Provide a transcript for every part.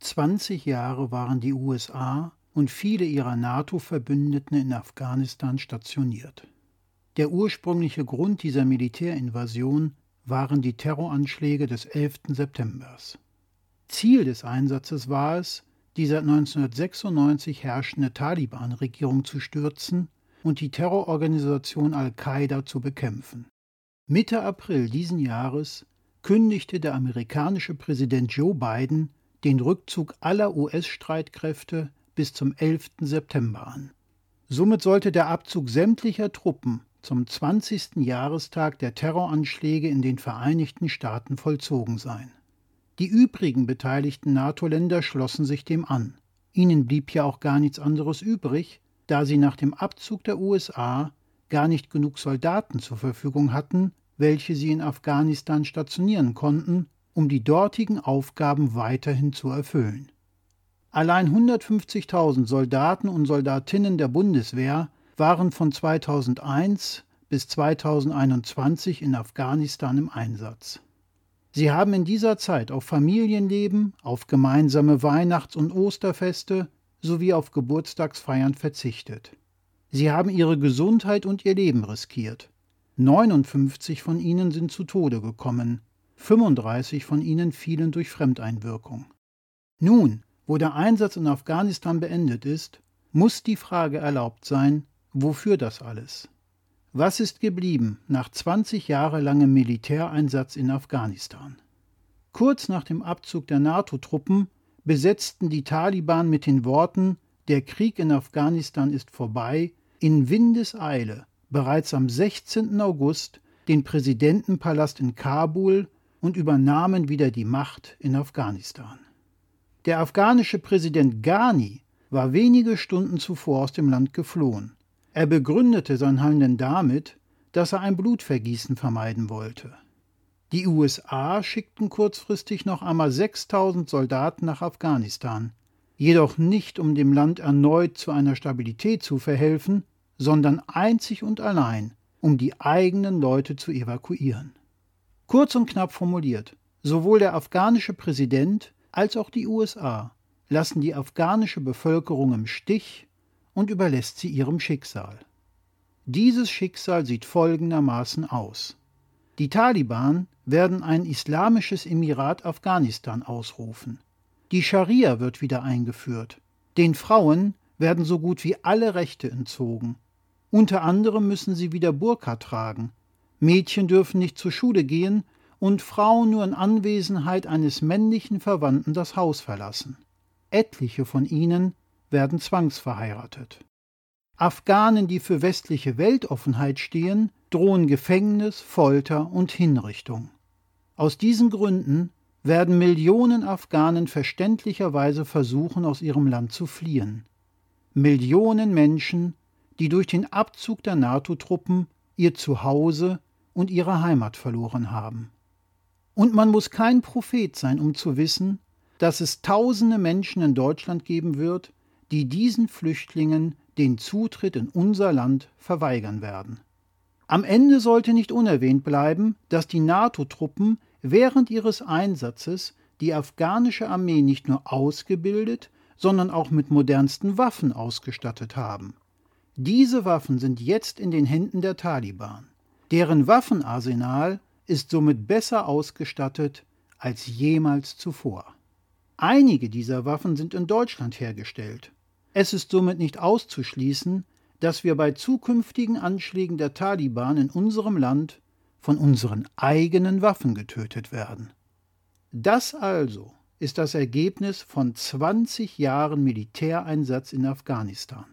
20 Jahre waren die USA und viele ihrer NATO-Verbündeten in Afghanistan stationiert. Der ursprüngliche Grund dieser Militärinvasion waren die Terroranschläge des 11. September. Ziel des Einsatzes war es, die seit 1996 herrschende Taliban-Regierung zu stürzen und die Terrororganisation Al-Qaida zu bekämpfen. Mitte April diesen Jahres kündigte der amerikanische Präsident Joe Biden den Rückzug aller US-Streitkräfte bis zum 11. September an. Somit sollte der Abzug sämtlicher Truppen zum 20. Jahrestag der Terroranschläge in den Vereinigten Staaten vollzogen sein. Die übrigen beteiligten NATO-Länder schlossen sich dem an. Ihnen blieb ja auch gar nichts anderes übrig, da sie nach dem Abzug der USA gar nicht genug Soldaten zur Verfügung hatten, welche sie in Afghanistan stationieren konnten, um die dortigen Aufgaben weiterhin zu erfüllen. Allein 150.000 Soldaten und Soldatinnen der Bundeswehr waren von 2001 bis 2021 in Afghanistan im Einsatz. Sie haben in dieser Zeit auf Familienleben, auf gemeinsame Weihnachts- und Osterfeste sowie auf Geburtstagsfeiern verzichtet. Sie haben ihre Gesundheit und ihr Leben riskiert. 59 von ihnen sind zu Tode gekommen, 35 von ihnen fielen durch Fremdeinwirkung. Nun, wo der Einsatz in Afghanistan beendet ist, muss die Frage erlaubt sein, wofür das alles? Was ist geblieben nach 20 Jahre langem Militäreinsatz in Afghanistan? Kurz nach dem Abzug der NATO-Truppen besetzten die Taliban mit den Worten Der Krieg in Afghanistan ist vorbei in Windeseile bereits am 16. August den Präsidentenpalast in Kabul und übernahmen wieder die Macht in Afghanistan. Der afghanische Präsident Ghani war wenige Stunden zuvor aus dem Land geflohen. Er begründete sein Handeln damit, dass er ein Blutvergießen vermeiden wollte. Die USA schickten kurzfristig noch einmal 6000 Soldaten nach Afghanistan, jedoch nicht um dem Land erneut zu einer Stabilität zu verhelfen, sondern einzig und allein, um die eigenen Leute zu evakuieren. Kurz und knapp formuliert, sowohl der afghanische Präsident als auch die USA lassen die afghanische Bevölkerung im Stich und überlässt sie ihrem Schicksal. Dieses Schicksal sieht folgendermaßen aus. Die Taliban werden ein islamisches Emirat Afghanistan ausrufen. Die Scharia wird wieder eingeführt. Den Frauen werden so gut wie alle Rechte entzogen. Unter anderem müssen sie wieder Burka tragen. Mädchen dürfen nicht zur Schule gehen und Frauen nur in Anwesenheit eines männlichen Verwandten das Haus verlassen. Etliche von ihnen werden zwangsverheiratet. Afghanen, die für westliche Weltoffenheit stehen, drohen Gefängnis, Folter und Hinrichtung. Aus diesen Gründen werden Millionen Afghanen verständlicherweise versuchen, aus ihrem Land zu fliehen. Millionen Menschen die durch den Abzug der NATO-Truppen ihr Zuhause und ihre Heimat verloren haben. Und man muss kein Prophet sein, um zu wissen, dass es tausende Menschen in Deutschland geben wird, die diesen Flüchtlingen den Zutritt in unser Land verweigern werden. Am Ende sollte nicht unerwähnt bleiben, dass die NATO-Truppen während ihres Einsatzes die afghanische Armee nicht nur ausgebildet, sondern auch mit modernsten Waffen ausgestattet haben. Diese Waffen sind jetzt in den Händen der Taliban. Deren Waffenarsenal ist somit besser ausgestattet als jemals zuvor. Einige dieser Waffen sind in Deutschland hergestellt. Es ist somit nicht auszuschließen, dass wir bei zukünftigen Anschlägen der Taliban in unserem Land von unseren eigenen Waffen getötet werden. Das also ist das Ergebnis von 20 Jahren Militäreinsatz in Afghanistan.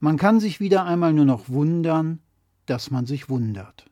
Man kann sich wieder einmal nur noch wundern, dass man sich wundert.